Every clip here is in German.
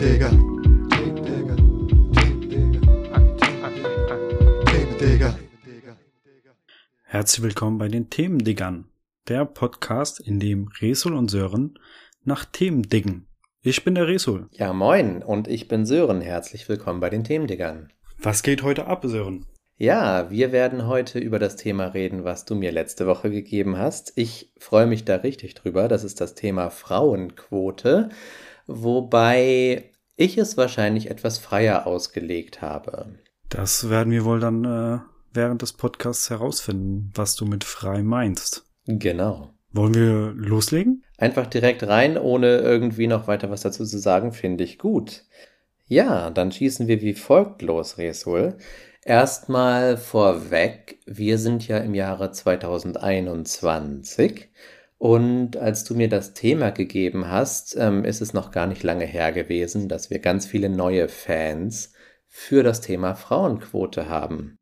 Themendigger. Herzlich willkommen bei den Themendiggern, der Podcast, in dem Resul und Sören nach Themen diggen. Ich bin der Resul. Ja, moin und ich bin Sören. Herzlich willkommen bei den Themendiggern. Was geht heute ab, Sören? Ja, wir werden heute über das Thema reden, was du mir letzte Woche gegeben hast. Ich freue mich da richtig drüber. Das ist das Thema Frauenquote, wobei ich es wahrscheinlich etwas freier ausgelegt habe. Das werden wir wohl dann äh, während des Podcasts herausfinden, was du mit frei meinst. Genau. Wollen wir loslegen? Einfach direkt rein, ohne irgendwie noch weiter was dazu zu sagen, finde ich gut. Ja, dann schießen wir wie folgt los, Resul. Erstmal vorweg, wir sind ja im Jahre 2021 und als du mir das Thema gegeben hast, ähm, ist es noch gar nicht lange her gewesen, dass wir ganz viele neue Fans für das Thema Frauenquote haben.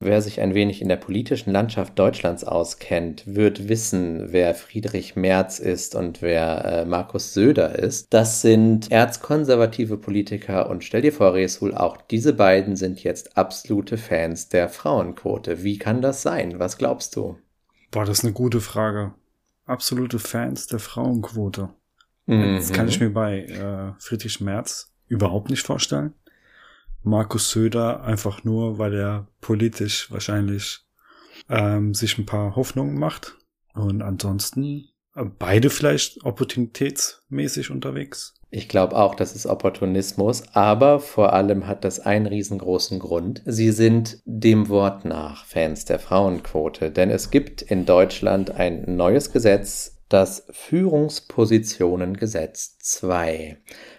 Wer sich ein wenig in der politischen Landschaft Deutschlands auskennt, wird wissen, wer Friedrich Merz ist und wer äh, Markus Söder ist. Das sind erzkonservative Politiker und stell dir vor, Resul, auch diese beiden sind jetzt absolute Fans der Frauenquote. Wie kann das sein? Was glaubst du? Boah, das ist eine gute Frage. Absolute Fans der Frauenquote. Das kann ich mir bei äh, Friedrich Merz überhaupt nicht vorstellen. Markus Söder einfach nur, weil er politisch wahrscheinlich ähm, sich ein paar Hoffnungen macht. Und ansonsten äh, beide vielleicht opportunitätsmäßig unterwegs. Ich glaube auch, das ist Opportunismus, aber vor allem hat das einen riesengroßen Grund. Sie sind dem Wort nach Fans der Frauenquote, denn es gibt in Deutschland ein neues Gesetz, das Führungspositionengesetz 2.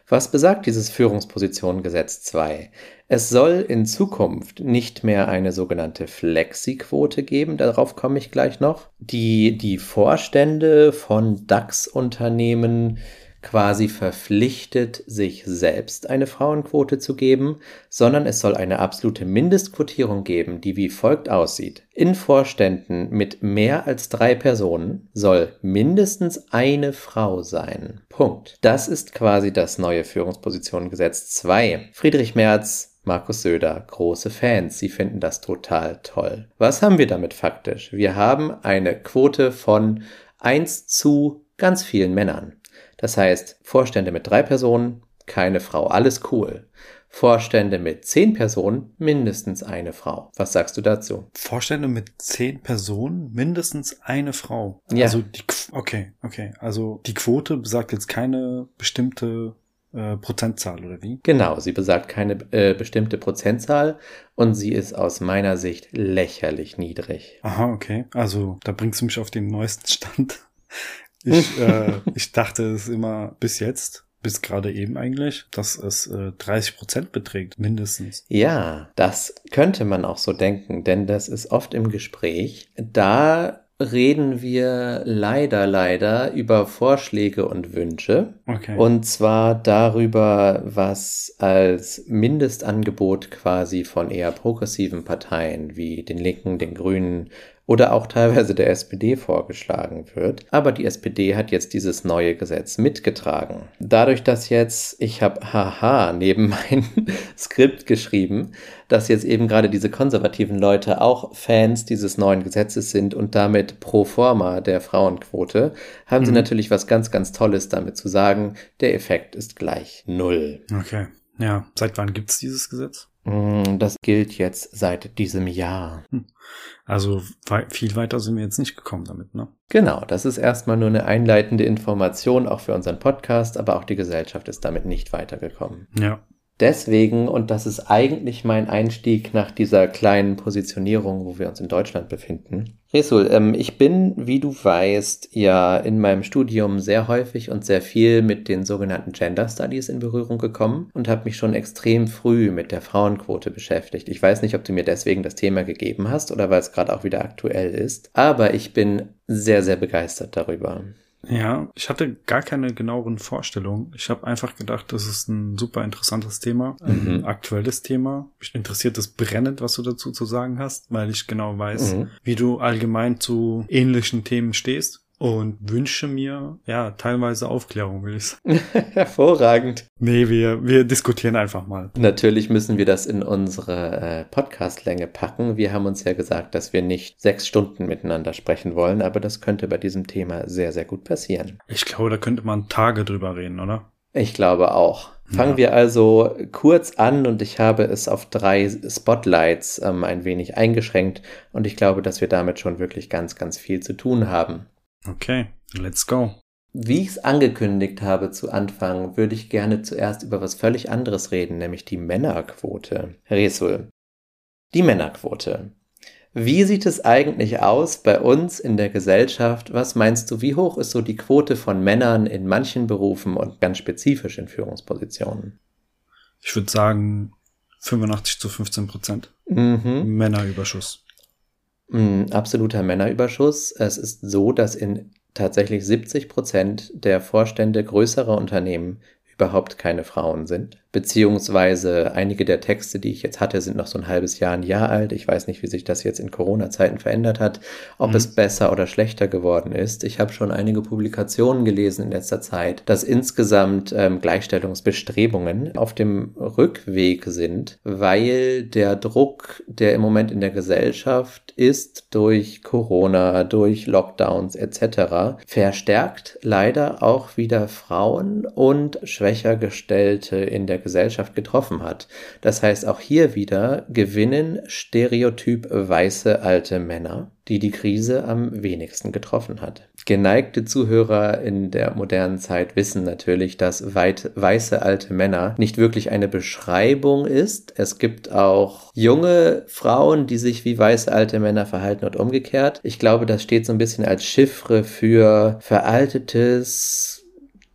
Was besagt dieses Führungspositionengesetz 2? Es soll in Zukunft nicht mehr eine sogenannte Flexi-Quote geben, darauf komme ich gleich noch, die die Vorstände von DAX-Unternehmen quasi verpflichtet, sich selbst eine Frauenquote zu geben, sondern es soll eine absolute Mindestquotierung geben, die wie folgt aussieht. In Vorständen mit mehr als drei Personen soll mindestens eine Frau sein. Punkt. Das ist quasi das neue Führungspositionengesetz 2. Friedrich Merz, Markus Söder, große Fans, sie finden das total toll. Was haben wir damit faktisch? Wir haben eine Quote von 1 zu ganz vielen Männern. Das heißt, Vorstände mit drei Personen, keine Frau, alles cool. Vorstände mit zehn Personen, mindestens eine Frau. Was sagst du dazu? Vorstände mit zehn Personen, mindestens eine Frau. Ja. Also die, okay, okay. Also die Quote besagt jetzt keine bestimmte äh, Prozentzahl oder wie? Genau, sie besagt keine äh, bestimmte Prozentzahl und sie ist aus meiner Sicht lächerlich niedrig. Aha, okay. Also da bringst du mich auf den neuesten Stand. Ich, äh, ich dachte es immer bis jetzt, bis gerade eben eigentlich, dass es äh, 30 Prozent beträgt, mindestens. Ja, das könnte man auch so denken, denn das ist oft im Gespräch. Da reden wir leider, leider über Vorschläge und Wünsche. Okay. Und zwar darüber, was als Mindestangebot quasi von eher progressiven Parteien wie den Linken, den Grünen oder auch teilweise der SPD vorgeschlagen wird. Aber die SPD hat jetzt dieses neue Gesetz mitgetragen. Dadurch, dass jetzt, ich habe haha neben mein Skript geschrieben, dass jetzt eben gerade diese konservativen Leute auch Fans dieses neuen Gesetzes sind und damit pro forma der Frauenquote, haben sie Mhm. natürlich was ganz, ganz Tolles damit zu sagen. Der Effekt ist gleich null. okay. Ja. Seit wann gibt's dieses Gesetz? Mm, Das gilt jetzt seit diesem Jahr. Also wei viel weiter sind wir jetzt nicht gekommen damit, ne? Genau, das ist erstmal nur eine einleitende Information, auch für unseren Podcast, aber auch die Gesellschaft ist damit nicht weitergekommen. Ja. Deswegen, und das ist eigentlich mein Einstieg nach dieser kleinen Positionierung, wo wir uns in Deutschland befinden. Resul, ähm, ich bin, wie du weißt, ja in meinem Studium sehr häufig und sehr viel mit den sogenannten Gender Studies in Berührung gekommen und habe mich schon extrem früh mit der Frauenquote beschäftigt. Ich weiß nicht, ob du mir deswegen das Thema gegeben hast oder weil es gerade auch wieder aktuell ist, aber ich bin sehr, sehr begeistert darüber. Ja, ich hatte gar keine genaueren Vorstellungen. Ich habe einfach gedacht, das ist ein super interessantes Thema, ein Mhm. aktuelles Thema. Mich interessiert es brennend, was du dazu zu sagen hast, weil ich genau weiß, Mhm. wie du allgemein zu ähnlichen Themen stehst. Und wünsche mir, ja, teilweise Aufklärung, will ich sagen. Hervorragend. Nee, wir, wir diskutieren einfach mal. Natürlich müssen wir das in unsere äh, Podcastlänge packen. Wir haben uns ja gesagt, dass wir nicht sechs Stunden miteinander sprechen wollen, aber das könnte bei diesem Thema sehr, sehr gut passieren. Ich glaube, da könnte man Tage drüber reden, oder? Ich glaube auch. Fangen ja. wir also kurz an und ich habe es auf drei Spotlights ähm, ein wenig eingeschränkt und ich glaube, dass wir damit schon wirklich ganz, ganz viel zu tun haben. Okay, let's go. Wie ich es angekündigt habe zu Anfang, würde ich gerne zuerst über was völlig anderes reden, nämlich die Männerquote. Resul. Die Männerquote. Wie sieht es eigentlich aus bei uns in der Gesellschaft? Was meinst du, wie hoch ist so die Quote von Männern in manchen Berufen und ganz spezifisch in Führungspositionen? Ich würde sagen 85 zu 15 Prozent. Mhm. Männerüberschuss. Absoluter Männerüberschuss. Es ist so, dass in tatsächlich 70 Prozent der Vorstände größerer Unternehmen überhaupt keine Frauen sind beziehungsweise einige der Texte, die ich jetzt hatte, sind noch so ein halbes Jahr, ein Jahr alt. Ich weiß nicht, wie sich das jetzt in Corona-Zeiten verändert hat, ob mhm. es besser oder schlechter geworden ist. Ich habe schon einige Publikationen gelesen in letzter Zeit, dass insgesamt ähm, Gleichstellungsbestrebungen auf dem Rückweg sind, weil der Druck, der im Moment in der Gesellschaft ist, durch Corona, durch Lockdowns etc., verstärkt leider auch wieder Frauen und schwächer gestellte in der Gesellschaft getroffen hat. Das heißt, auch hier wieder gewinnen stereotyp weiße alte Männer, die die Krise am wenigsten getroffen hat. Geneigte Zuhörer in der modernen Zeit wissen natürlich, dass weit weiße alte Männer nicht wirklich eine Beschreibung ist. Es gibt auch junge Frauen, die sich wie weiße alte Männer verhalten und umgekehrt. Ich glaube, das steht so ein bisschen als Chiffre für veraltetes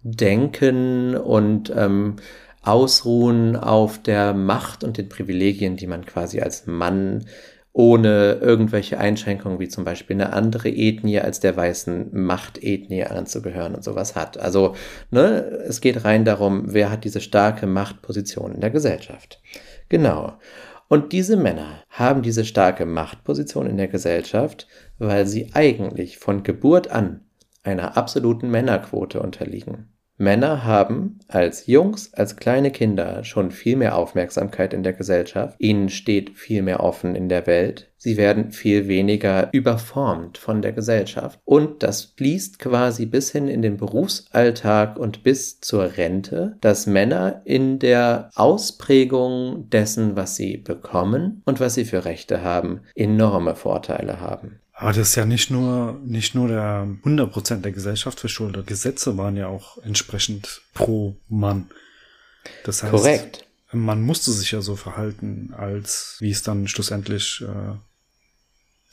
Denken und ähm, ausruhen auf der Macht und den Privilegien, die man quasi als Mann ohne irgendwelche Einschränkungen wie zum Beispiel eine andere Ethnie als der weißen Machtethnie anzugehören und sowas hat. Also ne, es geht rein darum, wer hat diese starke Machtposition in der Gesellschaft. Genau. Und diese Männer haben diese starke Machtposition in der Gesellschaft, weil sie eigentlich von Geburt an einer absoluten Männerquote unterliegen. Männer haben als Jungs, als kleine Kinder schon viel mehr Aufmerksamkeit in der Gesellschaft, ihnen steht viel mehr offen in der Welt, sie werden viel weniger überformt von der Gesellschaft. Und das fließt quasi bis hin in den Berufsalltag und bis zur Rente, dass Männer in der Ausprägung dessen, was sie bekommen und was sie für Rechte haben, enorme Vorteile haben. Aber das ist ja nicht nur, nicht nur der 100% der Gesellschaft verschuldet. Gesetze waren ja auch entsprechend pro Mann. Das heißt, Korrekt. man musste sich ja so verhalten, als wie es dann schlussendlich äh,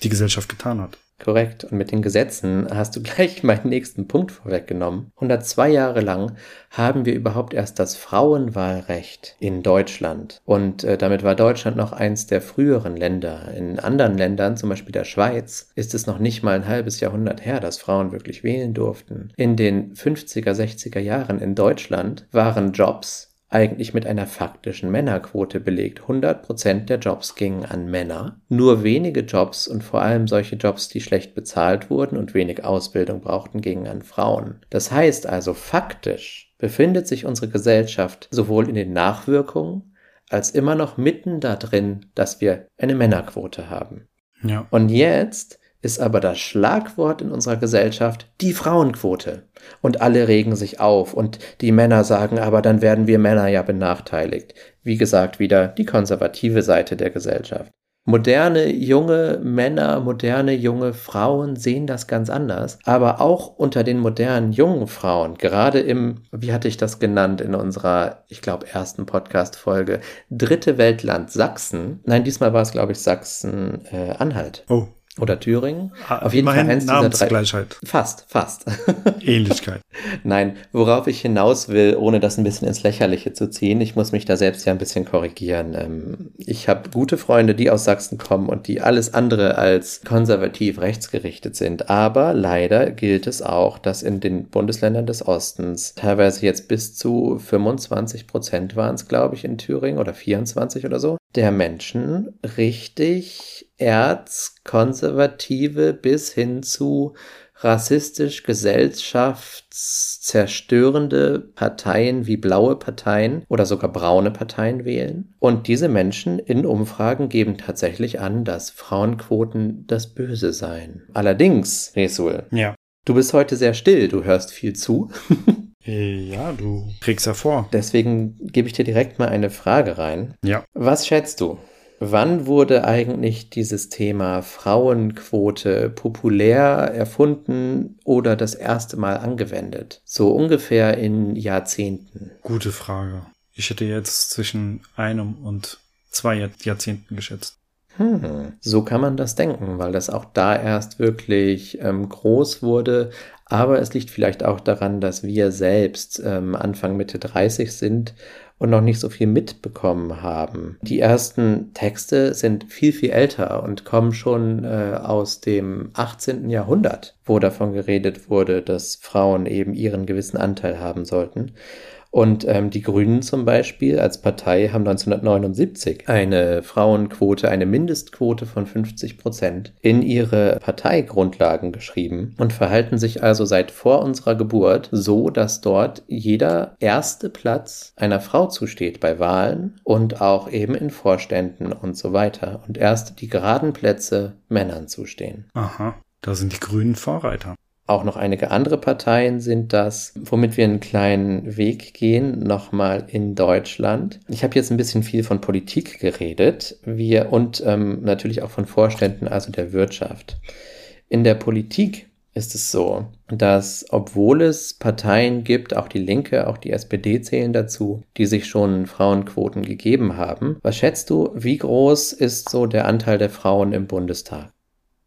die Gesellschaft getan hat. Korrekt. Und mit den Gesetzen hast du gleich meinen nächsten Punkt vorweggenommen. 102 Jahre lang haben wir überhaupt erst das Frauenwahlrecht in Deutschland. Und äh, damit war Deutschland noch eins der früheren Länder. In anderen Ländern, zum Beispiel der Schweiz, ist es noch nicht mal ein halbes Jahrhundert her, dass Frauen wirklich wählen durften. In den 50er, 60er Jahren in Deutschland waren Jobs eigentlich mit einer faktischen Männerquote belegt. 100% der Jobs gingen an Männer. Nur wenige Jobs und vor allem solche Jobs, die schlecht bezahlt wurden und wenig Ausbildung brauchten, gingen an Frauen. Das heißt also faktisch befindet sich unsere Gesellschaft sowohl in den Nachwirkungen als immer noch mitten da drin, dass wir eine Männerquote haben. Ja. Und jetzt ist aber das Schlagwort in unserer Gesellschaft die Frauenquote. Und alle regen sich auf und die Männer sagen, aber dann werden wir Männer ja benachteiligt. Wie gesagt, wieder die konservative Seite der Gesellschaft. Moderne junge Männer, moderne junge Frauen sehen das ganz anders. Aber auch unter den modernen jungen Frauen, gerade im, wie hatte ich das genannt in unserer, ich glaube, ersten Podcast-Folge, dritte Weltland Sachsen. Nein, diesmal war es, glaube ich, Sachsen-Anhalt. Äh, oh oder Thüringen. Ah, Auf jeden Fall eins dieser drei. Fast, fast. Ähnlichkeit. Nein, worauf ich hinaus will, ohne das ein bisschen ins Lächerliche zu ziehen, ich muss mich da selbst ja ein bisschen korrigieren. Ähm, ich habe gute Freunde, die aus Sachsen kommen und die alles andere als konservativ rechtsgerichtet sind. Aber leider gilt es auch, dass in den Bundesländern des Ostens teilweise jetzt bis zu 25 Prozent waren es, glaube ich, in Thüringen oder 24 oder so, der Menschen richtig erzkonservative bis hin zu rassistisch gesellschaftszerstörende Parteien wie blaue Parteien oder sogar braune Parteien wählen. Und diese Menschen in Umfragen geben tatsächlich an, dass Frauenquoten das Böse seien. Allerdings, Resul, Ja. du bist heute sehr still, du hörst viel zu. Ja, du kriegst hervor. Deswegen gebe ich dir direkt mal eine Frage rein. Ja. Was schätzt du? Wann wurde eigentlich dieses Thema Frauenquote populär erfunden oder das erste Mal angewendet? So ungefähr in Jahrzehnten. Gute Frage. Ich hätte jetzt zwischen einem und zwei Jahr Jahrzehnten geschätzt. Hm, so kann man das denken, weil das auch da erst wirklich ähm, groß wurde. Aber es liegt vielleicht auch daran, dass wir selbst ähm, Anfang Mitte 30 sind und noch nicht so viel mitbekommen haben. Die ersten Texte sind viel, viel älter und kommen schon äh, aus dem 18. Jahrhundert, wo davon geredet wurde, dass Frauen eben ihren gewissen Anteil haben sollten. Und ähm, die Grünen zum Beispiel als Partei haben 1979 eine Frauenquote, eine Mindestquote von 50 Prozent in ihre Parteigrundlagen geschrieben und verhalten sich also seit vor unserer Geburt so, dass dort jeder erste Platz einer Frau zusteht bei Wahlen und auch eben in Vorständen und so weiter. Und erst die geraden Plätze Männern zustehen. Aha. Da sind die Grünen Vorreiter. Auch noch einige andere Parteien sind das, womit wir einen kleinen Weg gehen, nochmal in Deutschland. Ich habe jetzt ein bisschen viel von Politik geredet, wir und ähm, natürlich auch von Vorständen, also der Wirtschaft. In der Politik ist es so, dass obwohl es Parteien gibt, auch die Linke, auch die SPD zählen dazu, die sich schon Frauenquoten gegeben haben. Was schätzt du, wie groß ist so der Anteil der Frauen im Bundestag?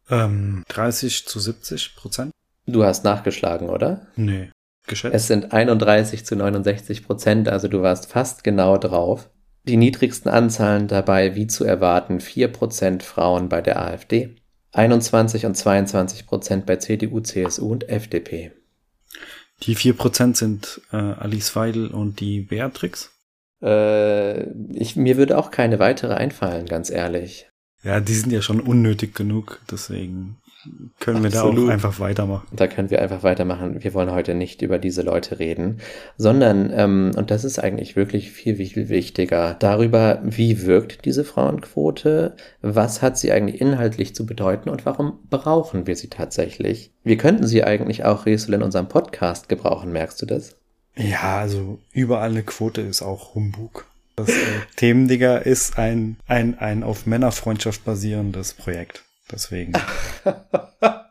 Ähm, 30 zu 70 Prozent? Du hast nachgeschlagen, oder? Nee. Geschätzt? Es sind 31 zu 69 Prozent, also du warst fast genau drauf. Die niedrigsten Anzahlen dabei, wie zu erwarten, 4 Prozent Frauen bei der AfD, 21 und 22 Prozent bei CDU, CSU und FDP. Die 4 Prozent sind äh, Alice Weidel und die Beatrix. Äh, ich, mir würde auch keine weitere einfallen, ganz ehrlich. Ja, die sind ja schon unnötig genug, deswegen können wir da Absolut. auch einfach weitermachen. Da können wir einfach weitermachen. Wir wollen heute nicht über diese Leute reden, sondern, ähm, und das ist eigentlich wirklich viel, viel wichtiger, darüber, wie wirkt diese Frauenquote, was hat sie eigentlich inhaltlich zu bedeuten und warum brauchen wir sie tatsächlich? Wir könnten sie eigentlich auch, Resel, in unserem Podcast gebrauchen, merkst du das? Ja, also überall eine Quote ist auch Humbug. Das äh, Themendigger ist ein, ein, ein auf Männerfreundschaft basierendes Projekt. Deswegen.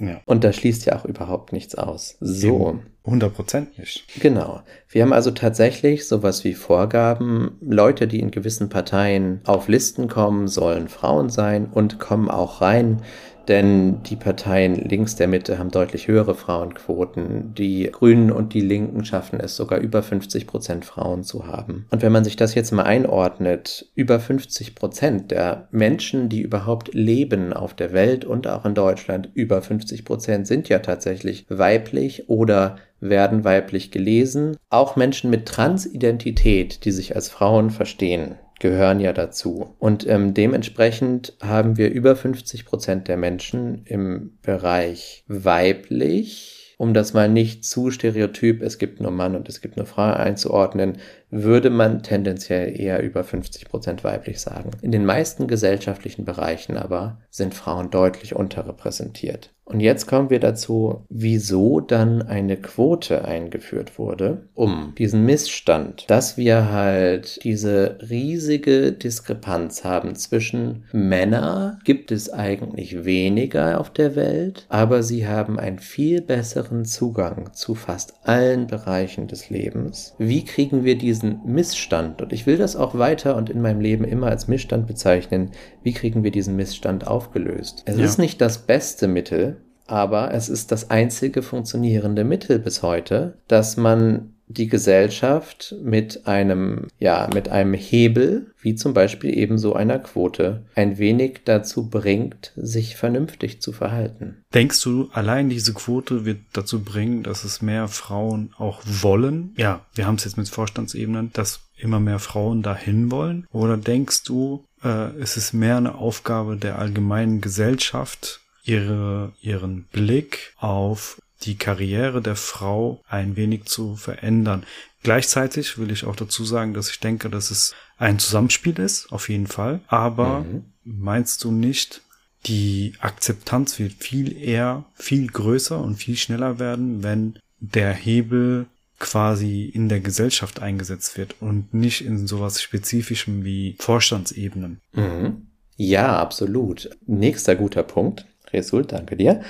Ja. Und da schließt ja auch überhaupt nichts aus. So. 100 Prozent nicht. Genau. Wir haben also tatsächlich sowas wie Vorgaben. Leute, die in gewissen Parteien auf Listen kommen, sollen Frauen sein und kommen auch rein. Denn die Parteien links der Mitte haben deutlich höhere Frauenquoten. Die Grünen und die Linken schaffen es sogar über 50 Prozent Frauen zu haben. Und wenn man sich das jetzt mal einordnet, über 50 Prozent der Menschen, die überhaupt leben auf der Welt und auch in Deutschland, über 50 Prozent sind ja tatsächlich weiblich oder werden weiblich gelesen. Auch Menschen mit Transidentität, die sich als Frauen verstehen, gehören ja dazu. Und ähm, dementsprechend haben wir über 50 Prozent der Menschen im Bereich weiblich, um das mal nicht zu stereotyp, es gibt nur Mann und es gibt nur Frau einzuordnen, würde man tendenziell eher über 50 Prozent weiblich sagen. In den meisten gesellschaftlichen Bereichen aber sind Frauen deutlich unterrepräsentiert. Und jetzt kommen wir dazu, wieso dann eine Quote eingeführt wurde, um diesen Missstand, dass wir halt diese riesige Diskrepanz haben zwischen Männer gibt es eigentlich weniger auf der Welt, aber sie haben einen viel besseren Zugang zu fast allen Bereichen des Lebens. Wie kriegen wir diesen Missstand, und ich will das auch weiter und in meinem Leben immer als Missstand bezeichnen, wie kriegen wir diesen Missstand aufgelöst? Es Ja. ist nicht das beste Mittel, aber es ist das einzige funktionierende Mittel bis heute, dass man die Gesellschaft mit einem, ja, mit einem Hebel, wie zum Beispiel eben so einer Quote, ein wenig dazu bringt, sich vernünftig zu verhalten. Denkst du, allein diese Quote wird dazu bringen, dass es mehr Frauen auch wollen? Ja, wir haben es jetzt mit Vorstandsebenen, dass immer mehr Frauen dahin wollen? Oder denkst du, äh, es ist mehr eine Aufgabe der allgemeinen Gesellschaft, ihre, ihren Blick auf die Karriere der Frau ein wenig zu verändern. Gleichzeitig will ich auch dazu sagen, dass ich denke, dass es ein Zusammenspiel ist, auf jeden Fall. Aber mhm. meinst du nicht, die Akzeptanz wird viel eher, viel größer und viel schneller werden, wenn der Hebel quasi in der Gesellschaft eingesetzt wird und nicht in sowas Spezifischem wie Vorstandsebenen. Mhm. Ja, absolut. Nächster guter Punkt. Result, danke dir.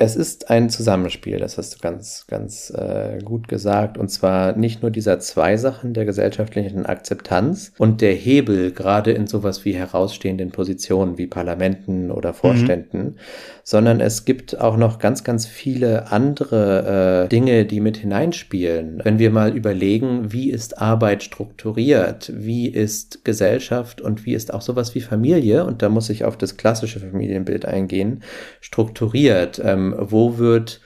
Es ist ein Zusammenspiel, das hast du ganz, ganz äh, gut gesagt. Und zwar nicht nur dieser zwei Sachen der gesellschaftlichen Akzeptanz und der Hebel gerade in sowas wie herausstehenden Positionen wie Parlamenten oder Vorständen, mhm. sondern es gibt auch noch ganz, ganz viele andere äh, Dinge, die mit hineinspielen. Wenn wir mal überlegen, wie ist Arbeit strukturiert, wie ist Gesellschaft und wie ist auch sowas wie Familie, und da muss ich auf das klassische Familienbild eingehen, strukturiert. Ähm, wo wird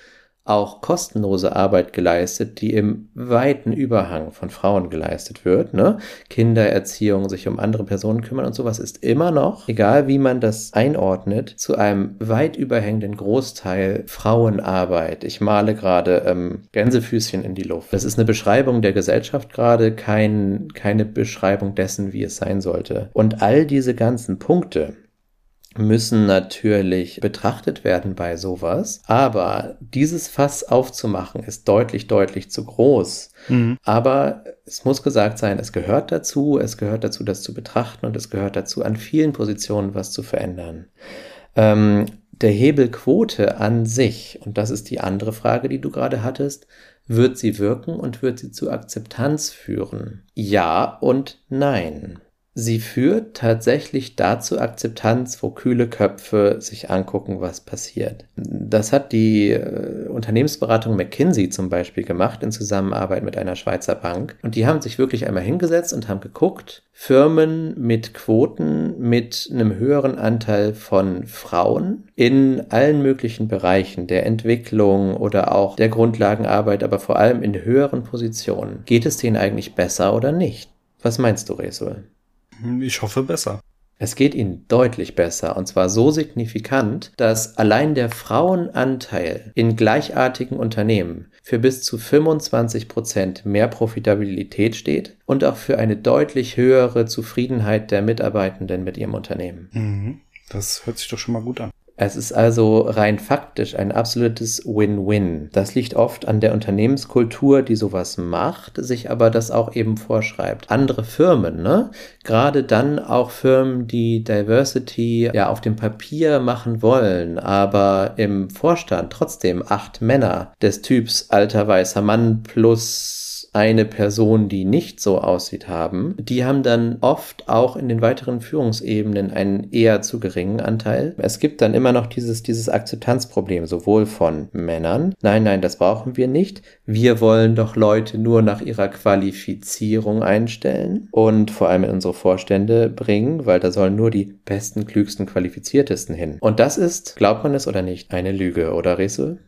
auch kostenlose Arbeit geleistet, die im weiten Überhang von Frauen geleistet wird. Ne? Kindererziehung, sich um andere Personen kümmern und sowas ist immer noch, egal wie man das einordnet, zu einem weit überhängenden Großteil Frauenarbeit. Ich male gerade ähm, Gänsefüßchen in die Luft. Das ist eine Beschreibung der Gesellschaft gerade, kein, keine Beschreibung dessen, wie es sein sollte. Und all diese ganzen Punkte, müssen natürlich betrachtet werden bei sowas. Aber dieses Fass aufzumachen ist deutlich, deutlich zu groß. Mhm. Aber es muss gesagt sein, es gehört dazu, es gehört dazu, das zu betrachten und es gehört dazu, an vielen Positionen was zu verändern. Ähm, der Hebelquote an sich, und das ist die andere Frage, die du gerade hattest, wird sie wirken und wird sie zu Akzeptanz führen? Ja und nein. Sie führt tatsächlich dazu Akzeptanz, wo kühle Köpfe sich angucken, was passiert. Das hat die äh, Unternehmensberatung McKinsey zum Beispiel gemacht in Zusammenarbeit mit einer Schweizer Bank. Und die haben sich wirklich einmal hingesetzt und haben geguckt, Firmen mit Quoten mit einem höheren Anteil von Frauen in allen möglichen Bereichen der Entwicklung oder auch der Grundlagenarbeit, aber vor allem in höheren Positionen. Geht es denen eigentlich besser oder nicht? Was meinst du, Resul? Ich hoffe besser. Es geht ihnen deutlich besser und zwar so signifikant, dass allein der Frauenanteil in gleichartigen Unternehmen für bis zu 25 Prozent mehr Profitabilität steht und auch für eine deutlich höhere Zufriedenheit der Mitarbeitenden mit ihrem Unternehmen. Mhm. Das hört sich doch schon mal gut an. Es ist also rein faktisch ein absolutes Win-Win. Das liegt oft an der Unternehmenskultur, die sowas macht, sich aber das auch eben vorschreibt. Andere Firmen, ne? Gerade dann auch Firmen, die Diversity ja auf dem Papier machen wollen, aber im Vorstand trotzdem acht Männer des Typs alter weißer Mann plus eine Person, die nicht so aussieht, haben, die haben dann oft auch in den weiteren Führungsebenen einen eher zu geringen Anteil. Es gibt dann immer noch dieses, dieses Akzeptanzproblem, sowohl von Männern, nein, nein, das brauchen wir nicht, wir wollen doch Leute nur nach ihrer Qualifizierung einstellen und vor allem in unsere Vorstände bringen, weil da sollen nur die besten, klügsten, qualifiziertesten hin. Und das ist, glaubt man es oder nicht, eine Lüge, oder Resul?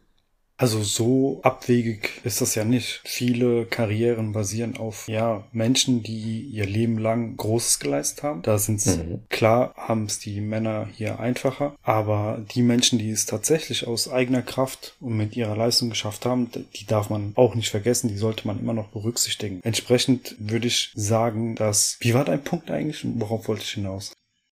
Also so abwegig ist das ja nicht. Viele Karrieren basieren auf ja Menschen, die ihr Leben lang Großes geleistet haben. Da sind mhm. klar, haben es die Männer hier einfacher, aber die Menschen, die es tatsächlich aus eigener Kraft und mit ihrer Leistung geschafft haben, die darf man auch nicht vergessen. Die sollte man immer noch berücksichtigen. Entsprechend würde ich sagen, dass wie war dein Punkt eigentlich? Worauf wollte ich hinaus?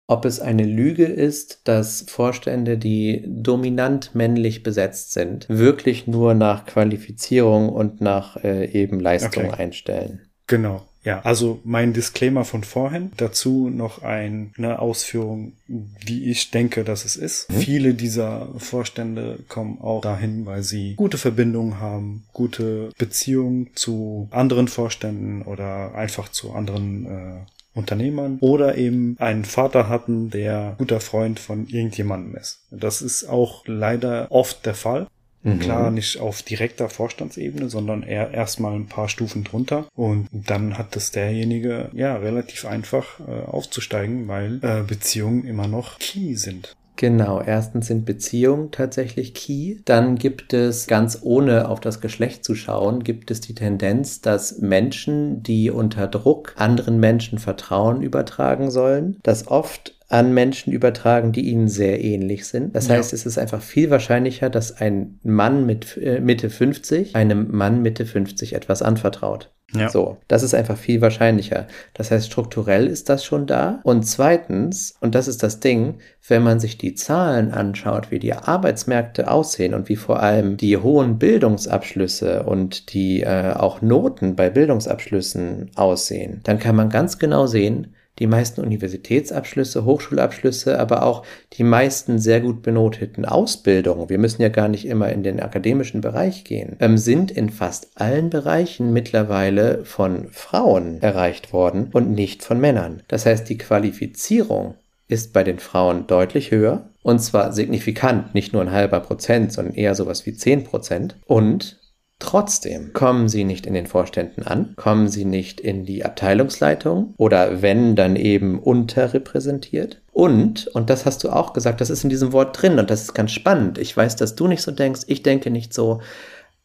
Ob es eine Lüge ist, dass Vorstände, die dominant männlich besetzt sind, wirklich nur nach Qualifizierung und nach äh, eben Leistung okay. einstellen. Genau. Ja, also mein Disclaimer von vorhin. Dazu noch eine Ausführung, wie ich denke, dass es ist. Mhm. Viele dieser Vorstände kommen auch dahin, weil sie gute Verbindungen haben, gute Beziehungen zu anderen Vorständen oder einfach zu anderen äh, Unternehmern oder eben einen Vater hatten, der guter Freund von irgendjemandem ist. Das ist auch leider oft der Fall. Mhm. Klar, nicht auf direkter Vorstandsebene, sondern eher erstmal ein paar Stufen drunter. Und dann hat es derjenige ja relativ einfach äh, aufzusteigen, weil äh, Beziehungen immer noch key sind. Genau, erstens sind Beziehungen tatsächlich key. Dann gibt es, ganz ohne auf das Geschlecht zu schauen, gibt es die Tendenz, dass Menschen, die unter Druck anderen Menschen Vertrauen übertragen sollen, das oft an Menschen übertragen, die ihnen sehr ähnlich sind. Das Ja. heißt, es ist einfach viel wahrscheinlicher, dass ein Mann mit äh, Mitte 50 einem Mann Mitte 50 etwas anvertraut. Ja. So, das ist einfach viel wahrscheinlicher. Das heißt, strukturell ist das schon da. Und zweitens, und das ist das Ding, wenn man sich die Zahlen anschaut, wie die Arbeitsmärkte aussehen und wie vor allem die hohen Bildungsabschlüsse und die äh, auch Noten bei Bildungsabschlüssen aussehen, dann kann man ganz genau sehen, die meisten Universitätsabschlüsse, Hochschulabschlüsse, aber auch die meisten sehr gut benoteten Ausbildungen, wir müssen ja gar nicht immer in den akademischen Bereich gehen, ähm, sind in fast allen Bereichen mittlerweile von Frauen erreicht worden und nicht von Männern. Das heißt, die Qualifizierung ist bei den Frauen deutlich höher und zwar signifikant, nicht nur ein halber Prozent, sondern eher sowas wie 10 Prozent. Und Trotzdem kommen sie nicht in den Vorständen an, kommen sie nicht in die Abteilungsleitung oder wenn, dann eben unterrepräsentiert. Und, und das hast du auch gesagt, das ist in diesem Wort drin und das ist ganz spannend. Ich weiß, dass du nicht so denkst, ich denke nicht so.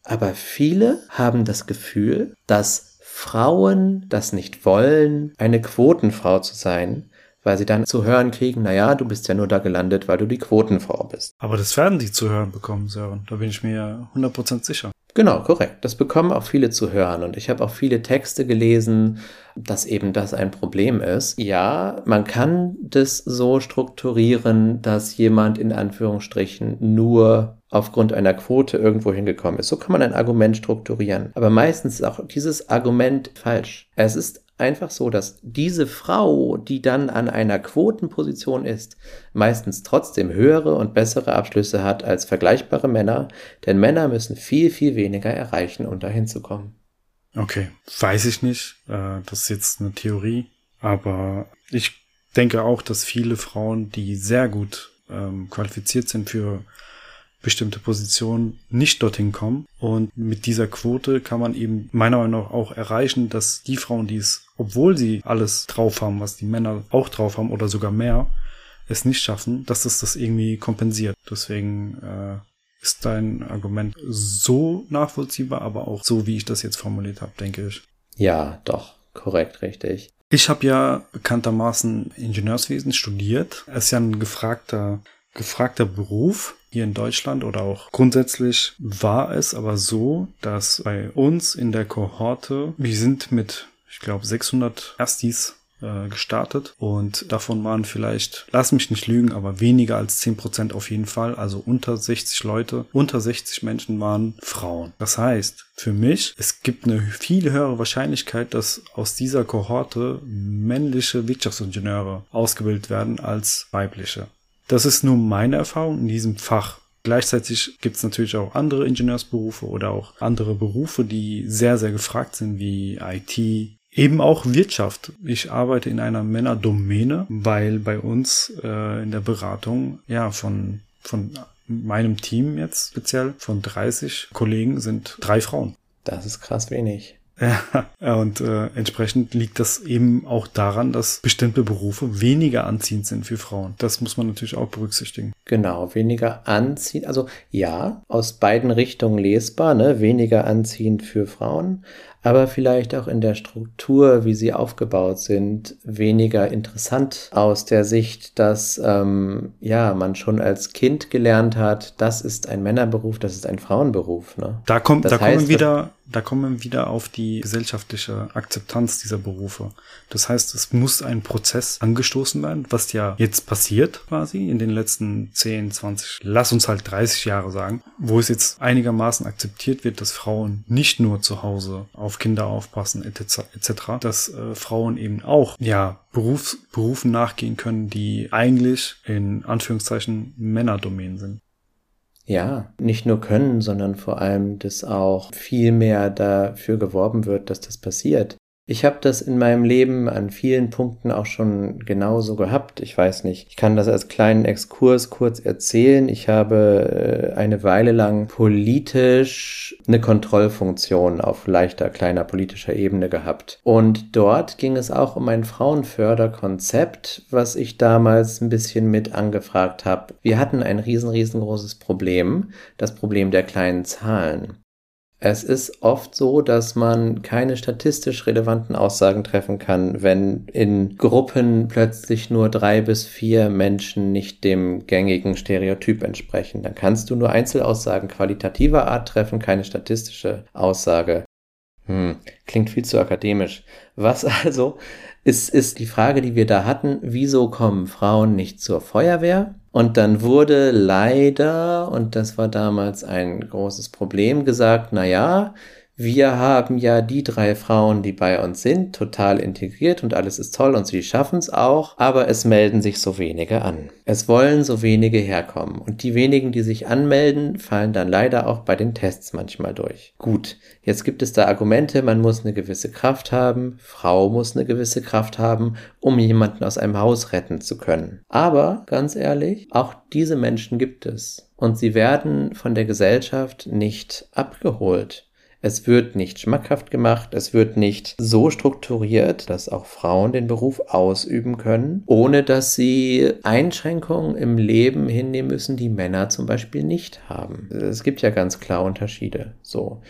Aber viele haben das Gefühl, dass Frauen das nicht wollen, eine Quotenfrau zu sein, weil sie dann zu hören kriegen, naja, du bist ja nur da gelandet, weil du die Quotenfrau bist. Aber das werden die zu hören bekommen, Sören. Da bin ich mir 100% sicher. Genau, korrekt. Das bekommen auch viele zu hören. Und ich habe auch viele Texte gelesen, dass eben das ein Problem ist. Ja, man kann das so strukturieren, dass jemand in Anführungsstrichen nur aufgrund einer Quote irgendwo hingekommen ist. So kann man ein Argument strukturieren. Aber meistens ist auch dieses Argument falsch. Es ist einfach so, dass diese Frau, die dann an einer Quotenposition ist, meistens trotzdem höhere und bessere Abschlüsse hat als vergleichbare Männer, denn Männer müssen viel, viel weniger erreichen, um dahin zu kommen. Okay, weiß ich nicht. Äh, Das ist jetzt eine Theorie. Aber ich denke auch, dass viele Frauen, die sehr gut ähm, qualifiziert sind für bestimmte Positionen, nicht dorthin kommen. Und mit dieser Quote kann man eben meiner Meinung nach auch erreichen, dass die Frauen, die es, obwohl sie alles drauf haben, was die Männer auch drauf haben oder sogar mehr, es nicht schaffen, dass es das irgendwie kompensiert. Deswegen äh, ist dein Argument so nachvollziehbar, aber auch so, wie ich das jetzt formuliert habe, denke ich. Ja, doch, korrekt, richtig. Ich habe ja bekanntermaßen Ingenieurswesen studiert. Es ist ja ein gefragter, gefragter Beruf hier in Deutschland oder auch grundsätzlich war es aber so, dass bei uns in der Kohorte, wir sind mit, ich glaube, 600 Erstis äh, gestartet und davon waren vielleicht, lass mich nicht lügen, aber weniger als 10 Prozent auf jeden Fall, also unter 60 Leute, unter 60 Menschen waren Frauen. Das heißt, für mich, es gibt eine viel höhere Wahrscheinlichkeit, dass aus dieser Kohorte männliche Wirtschaftsingenieure ausgebildet werden als weibliche. Das ist nur meine Erfahrung in diesem Fach. Gleichzeitig gibt es natürlich auch andere Ingenieursberufe oder auch andere Berufe, die sehr, sehr gefragt sind, wie IT, Eben auch Wirtschaft. Ich arbeite in einer Männerdomäne, weil bei uns äh, in der Beratung ja von, von meinem Team jetzt speziell von 30 Kollegen sind drei Frauen. Das ist krass wenig. Ja, und äh, entsprechend liegt das eben auch daran, dass bestimmte Berufe weniger anziehend sind für Frauen. Das muss man natürlich auch berücksichtigen. Genau, weniger anziehend. Also ja, aus beiden Richtungen lesbar, ne? Weniger anziehend für Frauen, aber vielleicht auch in der Struktur, wie sie aufgebaut sind, weniger interessant aus der Sicht, dass ähm, ja man schon als Kind gelernt hat, das ist ein Männerberuf, das ist ein Frauenberuf. Ne? Da kommt, Das da heißt, kommen wieder, da kommen wir wieder auf die gesellschaftliche Akzeptanz dieser Berufe. Das heißt, es muss ein Prozess angestoßen werden, was ja jetzt passiert quasi in den letzten 10, 20, lass uns halt 30 Jahre sagen, wo es jetzt einigermaßen akzeptiert wird, dass Frauen nicht nur zu Hause auf Kinder aufpassen etc., etc., dass äh, Frauen eben auch ja Berufs, Berufen nachgehen können, die eigentlich in Anführungszeichen Männerdomänen sind. Ja, nicht nur können, sondern vor allem, dass auch viel mehr dafür geworben wird, dass das passiert. Ich habe das in meinem Leben an vielen Punkten auch schon genauso gehabt. Ich weiß nicht. Ich kann das als kleinen Exkurs kurz erzählen. Ich habe äh, eine Weile lang politisch eine Kontrollfunktion auf leichter, kleiner politischer Ebene gehabt. Und dort ging es auch um ein Frauenförderkonzept, was ich damals ein bisschen mit angefragt habe. Wir hatten ein riesen, riesengroßes Problem. Das Problem der kleinen Zahlen. Es ist oft so, dass man keine statistisch relevanten Aussagen treffen kann, wenn in Gruppen plötzlich nur drei bis vier Menschen nicht dem gängigen Stereotyp entsprechen. Dann kannst du nur Einzelaussagen qualitativer Art treffen, keine statistische Aussage. Hm, klingt viel zu akademisch. Was also ist, ist die Frage, die wir da hatten, wieso kommen Frauen nicht zur Feuerwehr? Und dann wurde leider, und das war damals ein großes Problem, gesagt, na ja, wir haben ja die drei Frauen, die bei uns sind, total integriert und alles ist toll und sie schaffen es auch, aber es melden sich so wenige an. Es wollen so wenige herkommen und die wenigen, die sich anmelden, fallen dann leider auch bei den Tests manchmal durch. Gut, jetzt gibt es da Argumente, man muss eine gewisse Kraft haben, Frau muss eine gewisse Kraft haben, um jemanden aus einem Haus retten zu können. Aber, ganz ehrlich, auch diese Menschen gibt es. Und sie werden von der Gesellschaft nicht abgeholt. Es wird nicht schmackhaft gemacht, es wird nicht so strukturiert, dass auch Frauen den Beruf ausüben können, ohne dass sie Einschränkungen im Leben hinnehmen müssen, die Männer zum Beispiel nicht haben. Es gibt ja ganz klar Unterschiede. So.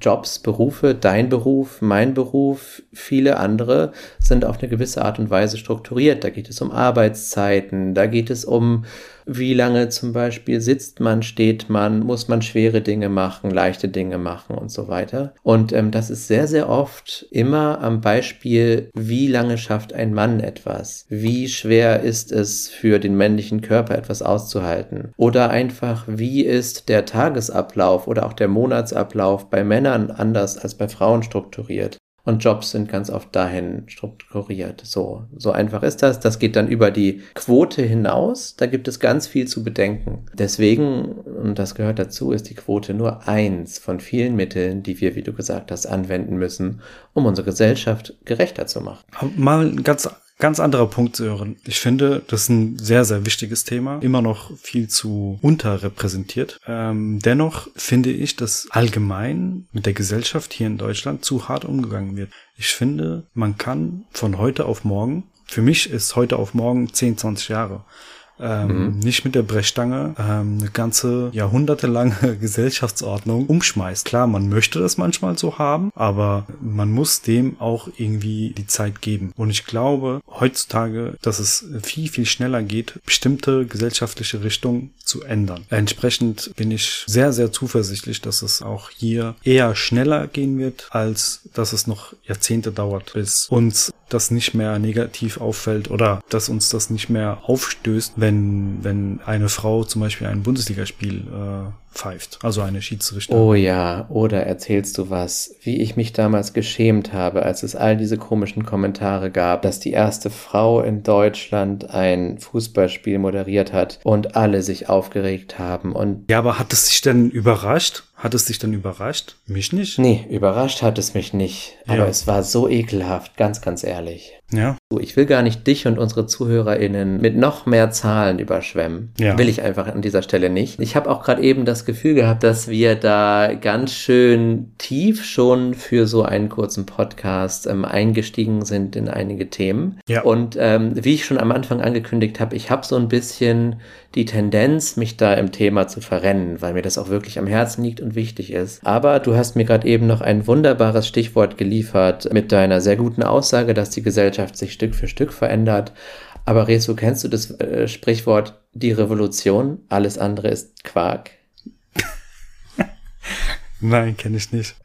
Jobs, Berufe, dein Beruf, mein Beruf, viele andere sind auf eine gewisse Art und Weise strukturiert. Da geht es um Arbeitszeiten, da geht es um wie lange zum Beispiel sitzt man, steht man, muss man schwere Dinge machen, leichte Dinge machen und so weiter. Und ähm, das ist sehr, sehr oft immer am Beispiel, wie lange schafft ein Mann etwas? Wie schwer ist es für den männlichen Körper etwas auszuhalten? Oder einfach, wie ist der Tagesablauf oder auch der Monatsablauf bei Männern anders als bei Frauen strukturiert? Und Jobs sind ganz oft dahin strukturiert. So, so einfach ist das. Das geht dann über die Quote hinaus. Da gibt es ganz viel zu bedenken. Deswegen, und das gehört dazu, ist die Quote nur eins von vielen Mitteln, die wir, wie du gesagt hast, anwenden müssen, um unsere Gesellschaft gerechter zu machen. Mal ganz Ganz anderer Punkt, Sören. Ich finde, das ist ein sehr, sehr wichtiges Thema. Immer noch viel zu unterrepräsentiert. Ähm, dennoch finde ich, dass allgemein mit der Gesellschaft hier in Deutschland zu hart umgegangen wird. Ich finde, man kann von heute auf morgen, für mich ist heute auf morgen 10, 20 Jahre, ähm, mhm. nicht mit der Brechstange ähm, eine ganze jahrhundertelange Gesellschaftsordnung umschmeißt. Klar, man möchte das manchmal so haben, aber man muss dem auch irgendwie die Zeit geben. Und ich glaube heutzutage, dass es viel, viel schneller geht, bestimmte gesellschaftliche Richtungen zu ändern. Entsprechend bin ich sehr, sehr zuversichtlich, dass es auch hier eher schneller gehen wird, als dass es noch Jahrzehnte dauert, bis uns das nicht mehr negativ auffällt oder dass uns das nicht mehr aufstößt, wenn, wenn eine Frau zum Beispiel ein Bundesligaspiel äh, pfeift, also eine Schiedsrichterin. Oh ja, oder erzählst du was, wie ich mich damals geschämt habe, als es all diese komischen Kommentare gab, dass die erste Frau in Deutschland ein Fußballspiel moderiert hat und alle sich aufgeregt haben und Ja, aber hat es dich denn überrascht? Hat es dich dann überrascht? Mich nicht? Nee, überrascht hat es mich nicht. Aber ja. es war so ekelhaft, ganz, ganz ehrlich. Ja. Ich will gar nicht dich und unsere ZuhörerInnen mit noch mehr Zahlen überschwemmen. Ja. Will ich einfach an dieser Stelle nicht. Ich habe auch gerade eben das Gefühl gehabt, dass wir da ganz schön tief schon für so einen kurzen Podcast ähm, eingestiegen sind in einige Themen. Ja. Und ähm, wie ich schon am Anfang angekündigt habe, ich habe so ein bisschen die Tendenz, mich da im Thema zu verrennen, weil mir das auch wirklich am Herzen liegt und wichtig ist. Aber du hast mir gerade eben noch ein wunderbares Stichwort geliefert mit deiner sehr guten Aussage, dass die Gesellschaft sich Stück für Stück verändert. Aber Rezo, kennst du das äh, Sprichwort die Revolution? Alles andere ist Quark. Nein, kenne ich nicht.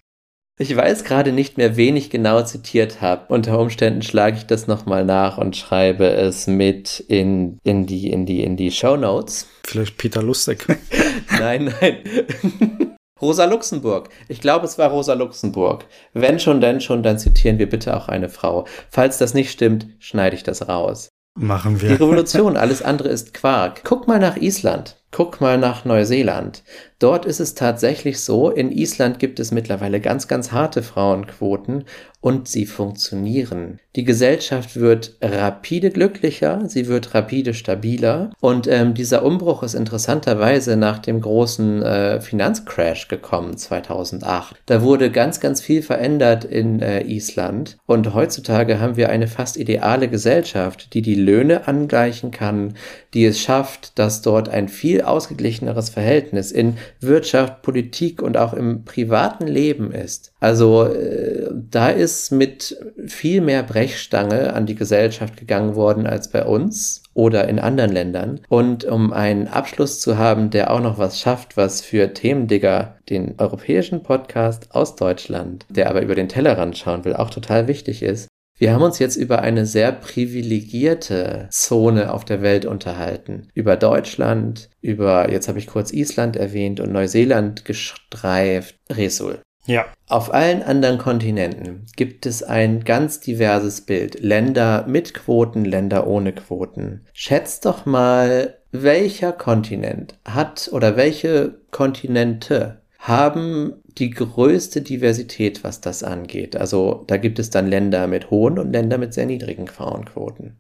Ich weiß gerade nicht mehr, wen ich genau zitiert habe. Unter Umständen schlage ich das nochmal nach und schreibe es mit in, in die, in die, in die Show Notes. Vielleicht Peter Lustig. nein, nein. Rosa Luxemburg. Ich glaube, es war Rosa Luxemburg. Wenn schon, denn schon, dann zitieren wir bitte auch eine Frau. Falls das nicht stimmt, schneide ich das raus. Machen wir. Die Revolution, alles andere ist Quark. Guck mal nach Island. Guck mal nach Neuseeland. Dort ist es tatsächlich so, in Island gibt es mittlerweile ganz, ganz harte Frauenquoten und sie funktionieren. Die Gesellschaft wird rapide glücklicher, sie wird rapide stabiler und ähm, dieser Umbruch ist interessanterweise nach dem großen äh, Finanzcrash gekommen 2008. Da wurde ganz, ganz viel verändert in äh, Island und heutzutage haben wir eine fast ideale Gesellschaft, die die Löhne angleichen kann, die es schafft, dass dort ein viel ausgeglicheneres Verhältnis in Wirtschaft, Politik und auch im privaten Leben ist. Also äh, da ist mit viel mehr Brechstange an die Gesellschaft gegangen worden als bei uns oder in anderen Ländern. Und um einen Abschluss zu haben, der auch noch was schafft, was für Themendigger, den europäischen Podcast aus Deutschland, der aber über den Tellerrand schauen will, auch total wichtig ist, wir haben uns jetzt über eine sehr privilegierte Zone auf der Welt unterhalten. Über Deutschland, über, jetzt habe ich kurz Island erwähnt und Neuseeland gestreift. Resul. Ja. Auf allen anderen Kontinenten gibt es ein ganz diverses Bild. Länder mit Quoten, Länder ohne Quoten. Schätzt doch mal, welcher Kontinent hat oder welche Kontinente haben die größte Diversität, was das angeht. Also da gibt es dann Länder mit hohen und Länder mit sehr niedrigen Frauenquoten.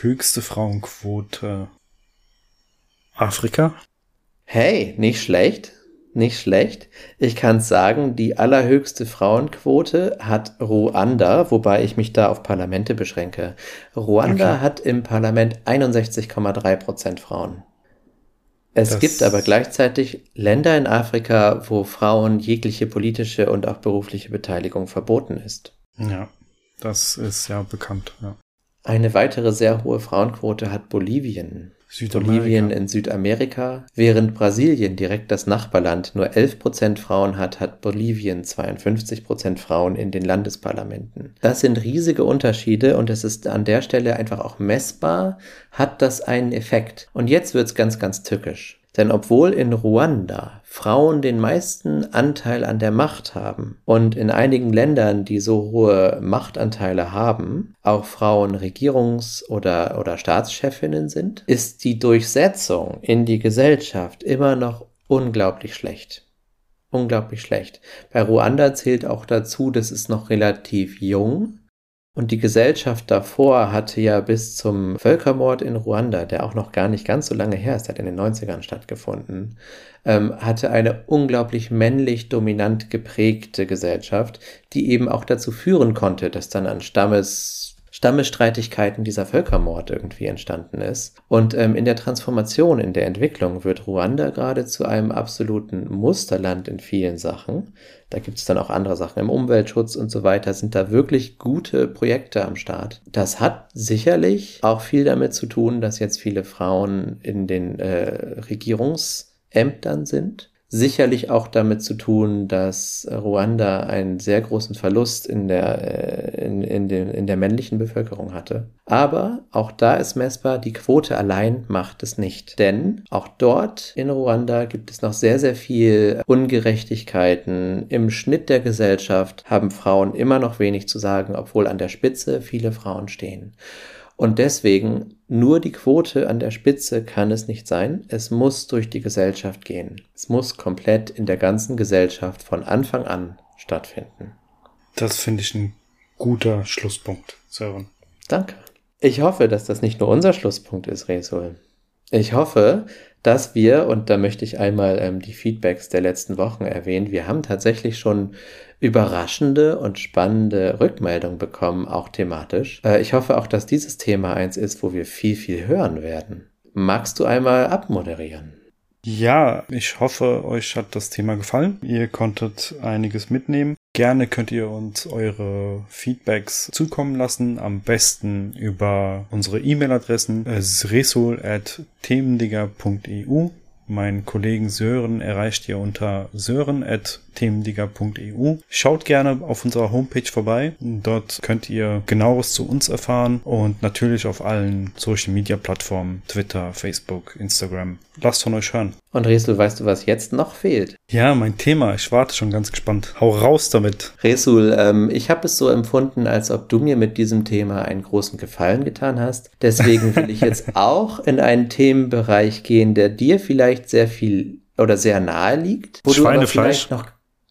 Höchste Frauenquote Afrika? Hey, nicht schlecht. Nicht schlecht. Ich kann sagen, die allerhöchste Frauenquote hat Ruanda, wobei ich mich da auf Parlamente beschränke. Ruanda okay. hat im Parlament 61,3 Prozent Frauen. Es das gibt aber gleichzeitig Länder in Afrika, wo Frauen jegliche politische und auch berufliche Beteiligung verboten ist. Ja, das ist ja bekannt. Ja. Eine weitere sehr hohe Frauenquote hat Bolivien. Bolivien in Südamerika. Während Brasilien, direkt das Nachbarland, nur 11% Frauen hat, hat Bolivien 52% Frauen in den Landesparlamenten. Das sind riesige Unterschiede und es ist an der Stelle einfach auch messbar, hat das einen Effekt. Und jetzt wird's ganz, ganz tückisch. Denn obwohl in Ruanda Frauen den meisten Anteil an der Macht haben und in einigen Ländern, die so hohe Machtanteile haben, auch Frauen Regierungs- oder, oder Staatschefinnen sind, ist die Durchsetzung in die Gesellschaft immer noch unglaublich schlecht. Unglaublich schlecht. Bei Ruanda zählt auch dazu, das ist noch relativ jung und die Gesellschaft davor hatte ja bis zum Völkermord in Ruanda, der auch noch gar nicht ganz so lange her ist, hat in den 90ern stattgefunden, ähm, hatte eine unglaublich männlich dominant geprägte Gesellschaft, die eben auch dazu führen konnte, dass dann an Stammes Stammesstreitigkeiten dieser Völkermord irgendwie entstanden ist. Und ähm, in der Transformation, in der Entwicklung wird Ruanda gerade zu einem absoluten Musterland in vielen Sachen. Da gibt es dann auch andere Sachen im Umweltschutz und so weiter, sind da wirklich gute Projekte am Start. Das hat sicherlich auch viel damit zu tun, dass jetzt viele Frauen in den äh, Regierungsämtern sind sicherlich auch damit zu tun, dass Ruanda einen sehr großen Verlust in der, äh, in, in, den, in der männlichen Bevölkerung hatte. Aber auch da ist messbar, die Quote allein macht es nicht. Denn auch dort in Ruanda gibt es noch sehr, sehr viel Ungerechtigkeiten. Im Schnitt der Gesellschaft haben Frauen immer noch wenig zu sagen, obwohl an der Spitze viele Frauen stehen. Und deswegen nur die Quote an der Spitze kann es nicht sein. Es muss durch die Gesellschaft gehen. Es muss komplett in der ganzen Gesellschaft von Anfang an stattfinden. Das finde ich ein guter Schlusspunkt, Sören. Danke. Ich hoffe, dass das nicht nur unser Schlusspunkt ist, Resul. Ich hoffe, dass wir, und da möchte ich einmal ähm, die Feedbacks der letzten Wochen erwähnen, wir haben tatsächlich schon überraschende und spannende Rückmeldungen bekommen, auch thematisch. Äh, ich hoffe auch, dass dieses Thema eins ist, wo wir viel, viel hören werden. Magst du einmal abmoderieren? Ja, ich hoffe, euch hat das Thema gefallen. Ihr konntet einiges mitnehmen. Gerne könnt ihr uns eure Feedbacks zukommen lassen. Am besten über unsere E-Mail-Adressen äh, resol.themendigger.eu. Mein Kollegen Sören erreicht ihr unter sören.themendigger.eu. Schaut gerne auf unserer Homepage vorbei. Dort könnt ihr genaueres zu uns erfahren und natürlich auf allen Social Media Plattformen, Twitter, Facebook, Instagram. Lasst von euch hören. Und Resul, weißt du, was jetzt noch fehlt? Ja, mein Thema. Ich warte schon ganz gespannt. Hau raus damit. Resul, ähm, ich habe es so empfunden, als ob du mir mit diesem Thema einen großen Gefallen getan hast. Deswegen will ich jetzt auch in einen Themenbereich gehen, der dir vielleicht sehr viel oder sehr nahe liegt. Wo Schweinefleisch. Du noch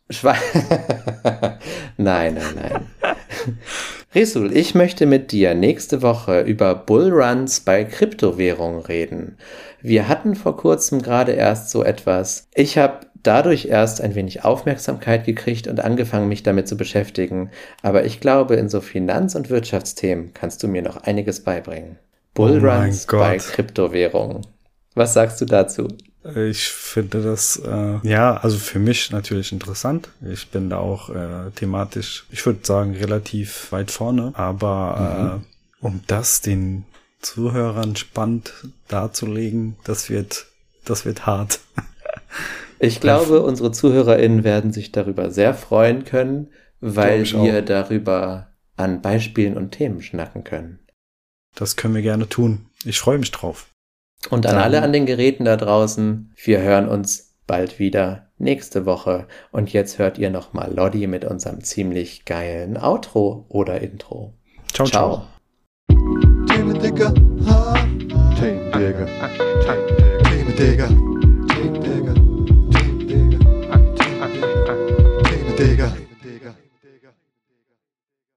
Schwe nein, nein, nein. Resul, ich möchte mit dir nächste Woche über Bullruns bei Kryptowährungen reden. Wir hatten vor kurzem gerade erst so etwas. Ich habe dadurch erst ein wenig Aufmerksamkeit gekriegt und angefangen, mich damit zu beschäftigen. Aber ich glaube, in so Finanz- und Wirtschaftsthemen kannst du mir noch einiges beibringen. Bullruns oh bei Kryptowährungen. Was sagst du dazu? Ich finde das, äh, ja, also für mich natürlich interessant. Ich bin da auch äh, thematisch, ich würde sagen, relativ weit vorne. Aber mhm. äh, um das den Zuhörern spannend darzulegen, das wird, das wird hart. Ich glaube, unsere ZuhörerInnen werden sich darüber sehr freuen können, weil wir auch. darüber an Beispielen und Themen schnacken können. Das können wir gerne tun. Ich freue mich drauf. Und an Dann. alle an den Geräten da draußen, wir hören uns bald wieder nächste Woche. Und jetzt hört ihr nochmal Lodi mit unserem ziemlich geilen Outro oder Intro. Ciao, ciao. ciao.